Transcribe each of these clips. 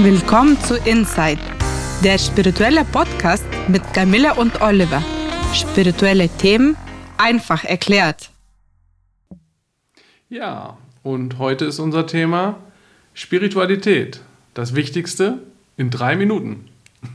Willkommen zu Inside, der spirituelle Podcast mit Camilla und Oliver. Spirituelle Themen einfach erklärt. Ja, und heute ist unser Thema Spiritualität. Das Wichtigste in drei Minuten.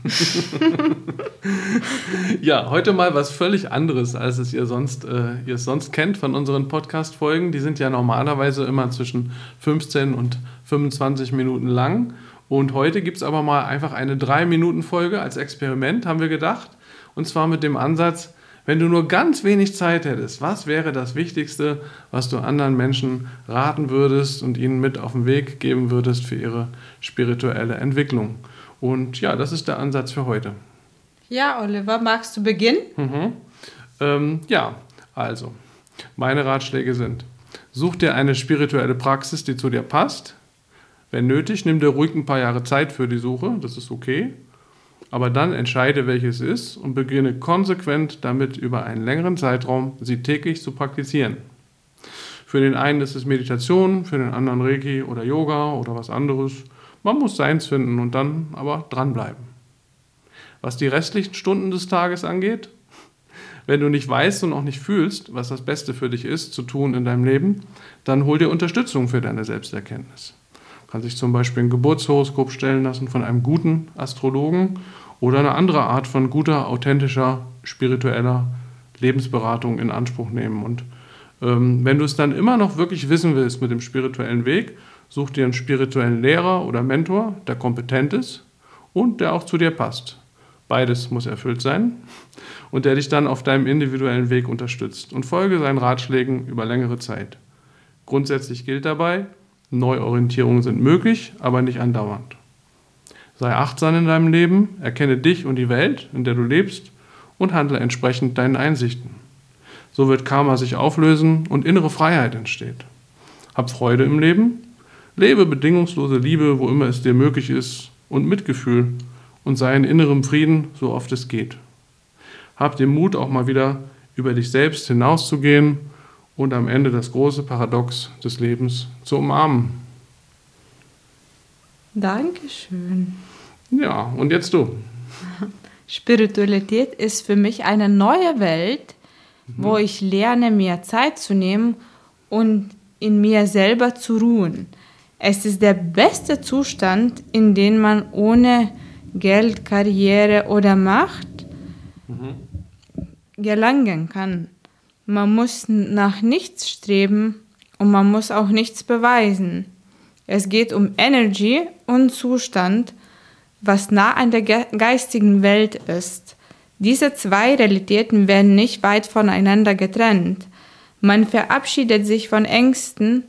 ja, heute mal was völlig anderes, als es ihr sonst, äh, ihr sonst kennt von unseren Podcast-Folgen. Die sind ja normalerweise immer zwischen 15 und 25 Minuten lang. Und heute gibt es aber mal einfach eine 3-Minuten-Folge als Experiment, haben wir gedacht. Und zwar mit dem Ansatz, wenn du nur ganz wenig Zeit hättest, was wäre das Wichtigste, was du anderen Menschen raten würdest und ihnen mit auf den Weg geben würdest für ihre spirituelle Entwicklung? Und ja, das ist der Ansatz für heute. Ja, Oliver, magst du beginnen? Mhm. Ähm, ja, also, meine Ratschläge sind, such dir eine spirituelle Praxis, die zu dir passt. Wenn nötig, nimm dir ruhig ein paar Jahre Zeit für die Suche, das ist okay. Aber dann entscheide, welches ist und beginne konsequent damit über einen längeren Zeitraum sie täglich zu praktizieren. Für den einen ist es Meditation, für den anderen Reiki oder Yoga oder was anderes. Man muss seins finden und dann aber dranbleiben. Was die restlichen Stunden des Tages angeht, wenn du nicht weißt und auch nicht fühlst, was das Beste für dich ist zu tun in deinem Leben, dann hol dir Unterstützung für deine Selbsterkenntnis kann sich zum Beispiel ein Geburtshoroskop stellen lassen von einem guten Astrologen oder eine andere Art von guter, authentischer, spiritueller Lebensberatung in Anspruch nehmen. Und ähm, wenn du es dann immer noch wirklich wissen willst mit dem spirituellen Weg, such dir einen spirituellen Lehrer oder Mentor, der kompetent ist und der auch zu dir passt. Beides muss erfüllt sein und der dich dann auf deinem individuellen Weg unterstützt und folge seinen Ratschlägen über längere Zeit. Grundsätzlich gilt dabei, Neuorientierungen sind möglich, aber nicht andauernd. Sei achtsam in deinem Leben, erkenne dich und die Welt, in der du lebst und handle entsprechend deinen Einsichten. So wird Karma sich auflösen und innere Freiheit entsteht. Hab Freude im Leben, lebe bedingungslose Liebe, wo immer es dir möglich ist, und Mitgefühl und sei in innerem Frieden, so oft es geht. Hab den Mut, auch mal wieder über dich selbst hinauszugehen und am Ende das große Paradox des Lebens zu umarmen. Dankeschön. Ja, und jetzt du. Spiritualität ist für mich eine neue Welt, mhm. wo ich lerne, mir Zeit zu nehmen und in mir selber zu ruhen. Es ist der beste Zustand, in den man ohne Geld, Karriere oder Macht mhm. gelangen kann. Man muss nach nichts streben und man muss auch nichts beweisen. Es geht um Energy und Zustand, was nah an der geistigen Welt ist. Diese zwei Realitäten werden nicht weit voneinander getrennt. Man verabschiedet sich von Ängsten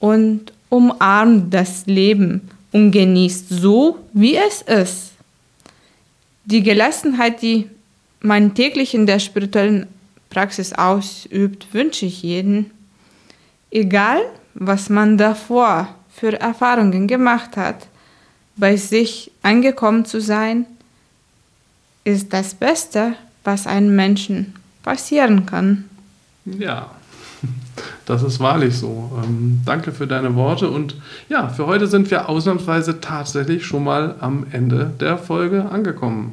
und umarmt das Leben und genießt so, wie es ist. Die Gelassenheit, die man täglich in der spirituellen Praxis ausübt, wünsche ich jeden, egal was man davor für Erfahrungen gemacht hat, bei sich angekommen zu sein, ist das Beste, was einem Menschen passieren kann. Ja, das ist wahrlich so. Ähm, danke für deine Worte und ja, für heute sind wir ausnahmsweise tatsächlich schon mal am Ende der Folge angekommen.